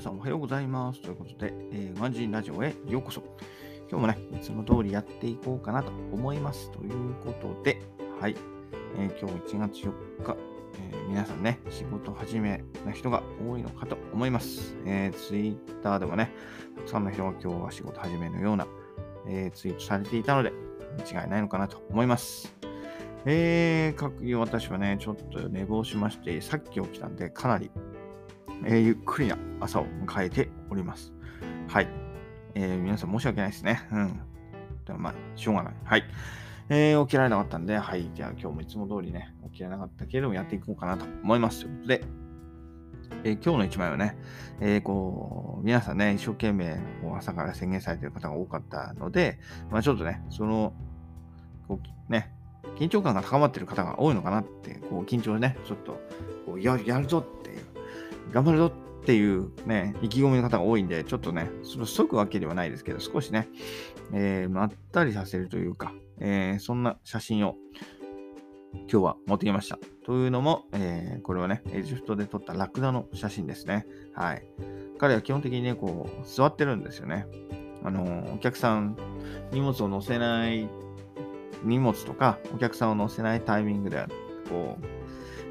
皆さんおはようございます。ということで、えー、ワンジンラジオへようこそ。今日もね、いつも通りやっていこうかなと思います。ということで、はい。えー、今日1月4日、えー、皆さんね、仕事始めな人が多いのかと思います。えー、ツイッターでもね、たくさんの人が今日は仕事始めのような、え、ツイートされていたので、間違いないのかなと思います。えー、各私はね、ちょっと寝坊しまして、さっき起きたんで、かなりえー、ゆっくりな朝を迎えております。はい。えー、皆さん申し訳ないですね。うん。でもまあ、しょうがない。はい。えー、起きられなかったんで、はい。じゃあ今日もいつも通りね、起きられなかったけれどもやっていこうかなと思います。ということで、えー、今日の一枚はね、えー、こう、皆さんね、一生懸命こう朝から宣言されている方が多かったので、まあちょっとね、その、こう、ね、緊張感が高まっている方が多いのかなって、こう、緊張ね、ちょっと、こうややるぞっていう、頑張るぞっていうね、意気込みの方が多いんで、ちょっとね、その即わけではないですけど、少しね、えー、まったりさせるというか、えー、そんな写真を今日は持ってきました。というのも、えー、これはね、エジプトで撮ったラクダの写真ですね。はい。彼は基本的にね、こう、座ってるんですよね。あの、お客さん、荷物を乗せない、荷物とか、お客さんを乗せないタイミングで、こう、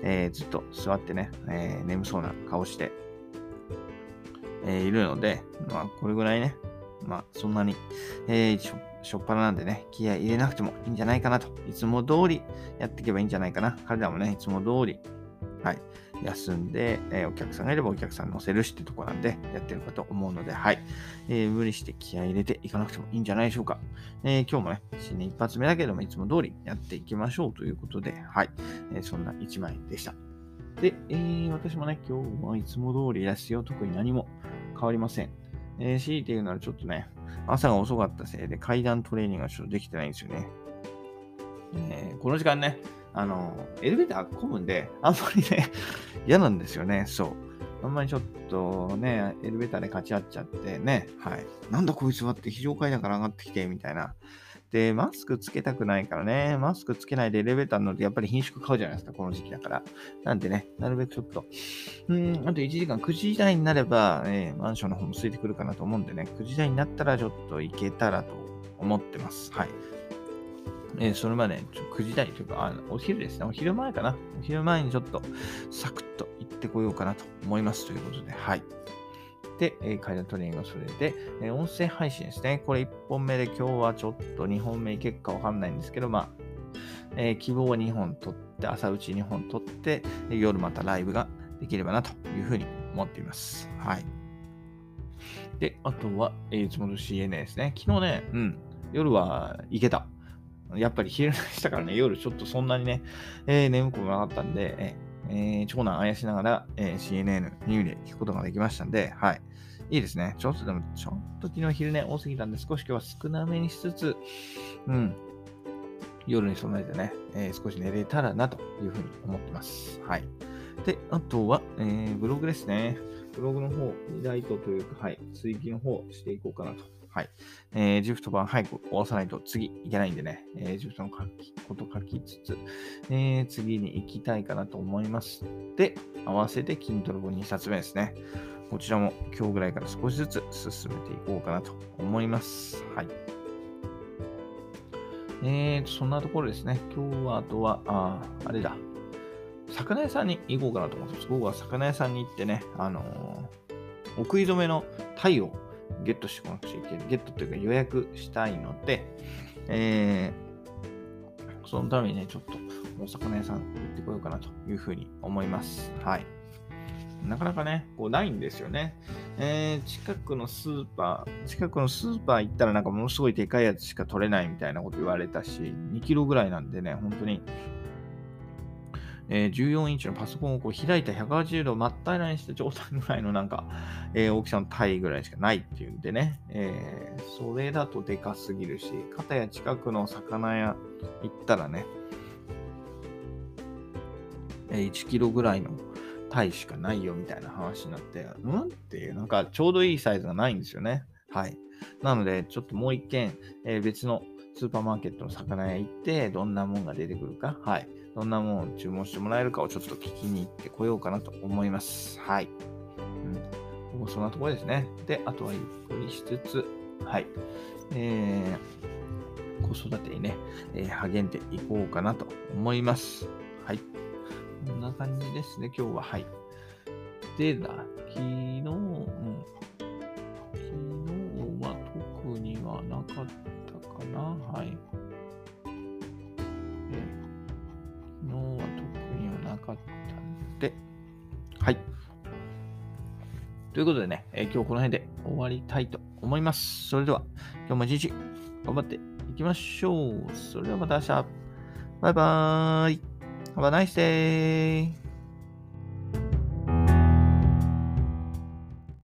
えー、ずっと座ってね、えー、眠そうな顔して、えー、いるので、まあ、これぐらいね、まあ、そんなに、えー、しょしょっぱななんでね、気合い入れなくてもいいんじゃないかなと。いつも通りやっていけばいいんじゃないかな。彼らもね、いつも通り、はい、休んで、えー、お客さんがいればお客さん乗せるしってとこなんで、やってるかと思うので、はい。えー、無理して気合入れていかなくてもいいんじゃないでしょうか。えー、今日もね、新年一発目だけども、いつも通りやっていきましょうということで、はい。えそんな一枚でした。で、え、私もね、今日はいつも通りですよ。特に何も変わりません。えー、強いて言うならちょっとね、朝が遅かったせいで階段トレーニングがちょっとできてないんですよね。え、この時間ね、あの、エレベーター混むんで、あんまりね、嫌なんですよね、そう。あんまりちょっとね、エレベーターで勝ち合っちゃってね、はい。なんだこいつはって非常階段から上がってきて、みたいな。で、マスクつけたくないからね、マスクつけないでエレベーター乗ってやっぱり品種買うじゃないですか、この時期だから。なんでね、なるべくちょっと、うん、あと1時間、9時台になれば、えー、マンションの方も空いてくるかなと思うんでね、9時台になったらちょっと行けたらと思ってます。はい。えー、それまでちょ9時台というかあの、お昼ですね。お昼前かな。お昼前にちょっとサクッと行ってこようかなと思いますということで、はい。で、えー、階段トレーニングをそれで、えー、音声配信ですね。これ1本目で今日はちょっと2本目結果わかんないんですけど、まあ、えー、希望2本取って、朝打ち2本取って、夜またライブができればなというふうに思っています。はい。で、あとは、えー、いつもの CNN ですね。昨日ね、うん、夜は行けた。やっぱり昼寝したからね、夜ちょっとそんなにね、えー、眠くもなかったんで、えー、長男あやしながら、えー、CNN ニューで聞くことができましたんで、はい。いいですね。ちょっとでも、ちょっと昨日昼寝多すぎたんで、少し今日は少なめにしつつ、うん、夜に備えてね、えー、少し寝れたらなというふうに思ってます。はい。で、あとは、えー、ブログですね。ブログの方、リライトというか、はい、追記の方していこうかなとはい。えー、ジフト版早く終わさないと次いけないんでね、えー、ジフトの書きこと書きつつ、えー、次に行きたいかなと思います。で、合わせて筋トレ本2冊目ですね。こちらも今日ぐらいから少しずつ進めていこうかなと思います。はい。えー、そんなところですね。今日はあとは、あ、あれだ。魚屋さんに行こうかなと思ってます。午後は魚屋さんに行ってね、あのー、お食い初めのタイをゲットしてこなくちゃいけない。ゲットというか予約したいので、えー、そのためにね、ちょっとお魚屋さん行ってこようかなというふうに思います。はい。なかなかね、こうないんですよね。えー、近くのスーパー、近くのスーパー行ったらなんかものすごいでかいやつしか取れないみたいなこと言われたし、2キロぐらいなんでね、本当にえー、14インチのパソコンをこう開いた180度真っ平らにした状態ぐらいのなんか、えー、大きさの体ぐらいしかないっていうんでね、えー、それだとでかすぎるし、片や近くの魚屋行ったらね、え、1キロぐらいの体しかないよみたいな話になって、うんっていう、なんかちょうどいいサイズがないんですよね。はい。なので、ちょっともう一軒、え、別のスーパーマーケットの魚屋行って、どんなもんが出てくるか、はい。どんなもん注文してもらえるかをちょっと聞きに行ってこようかなと思います。はい。うん、そんなところですね。で、あとはゆっくりしつつ、はい。えー、子育てにね、えー、励んでいこうかなと思います。はい。こんな感じですね、今日は。はい。でだ、な。はい。昨日は特にはなかったんで、はい。ということでね、えー、今日この辺で終わりたいと思います。それでは、今日も一日頑張っていきましょう。それではまた明日。バイバーイ。Have a nice day.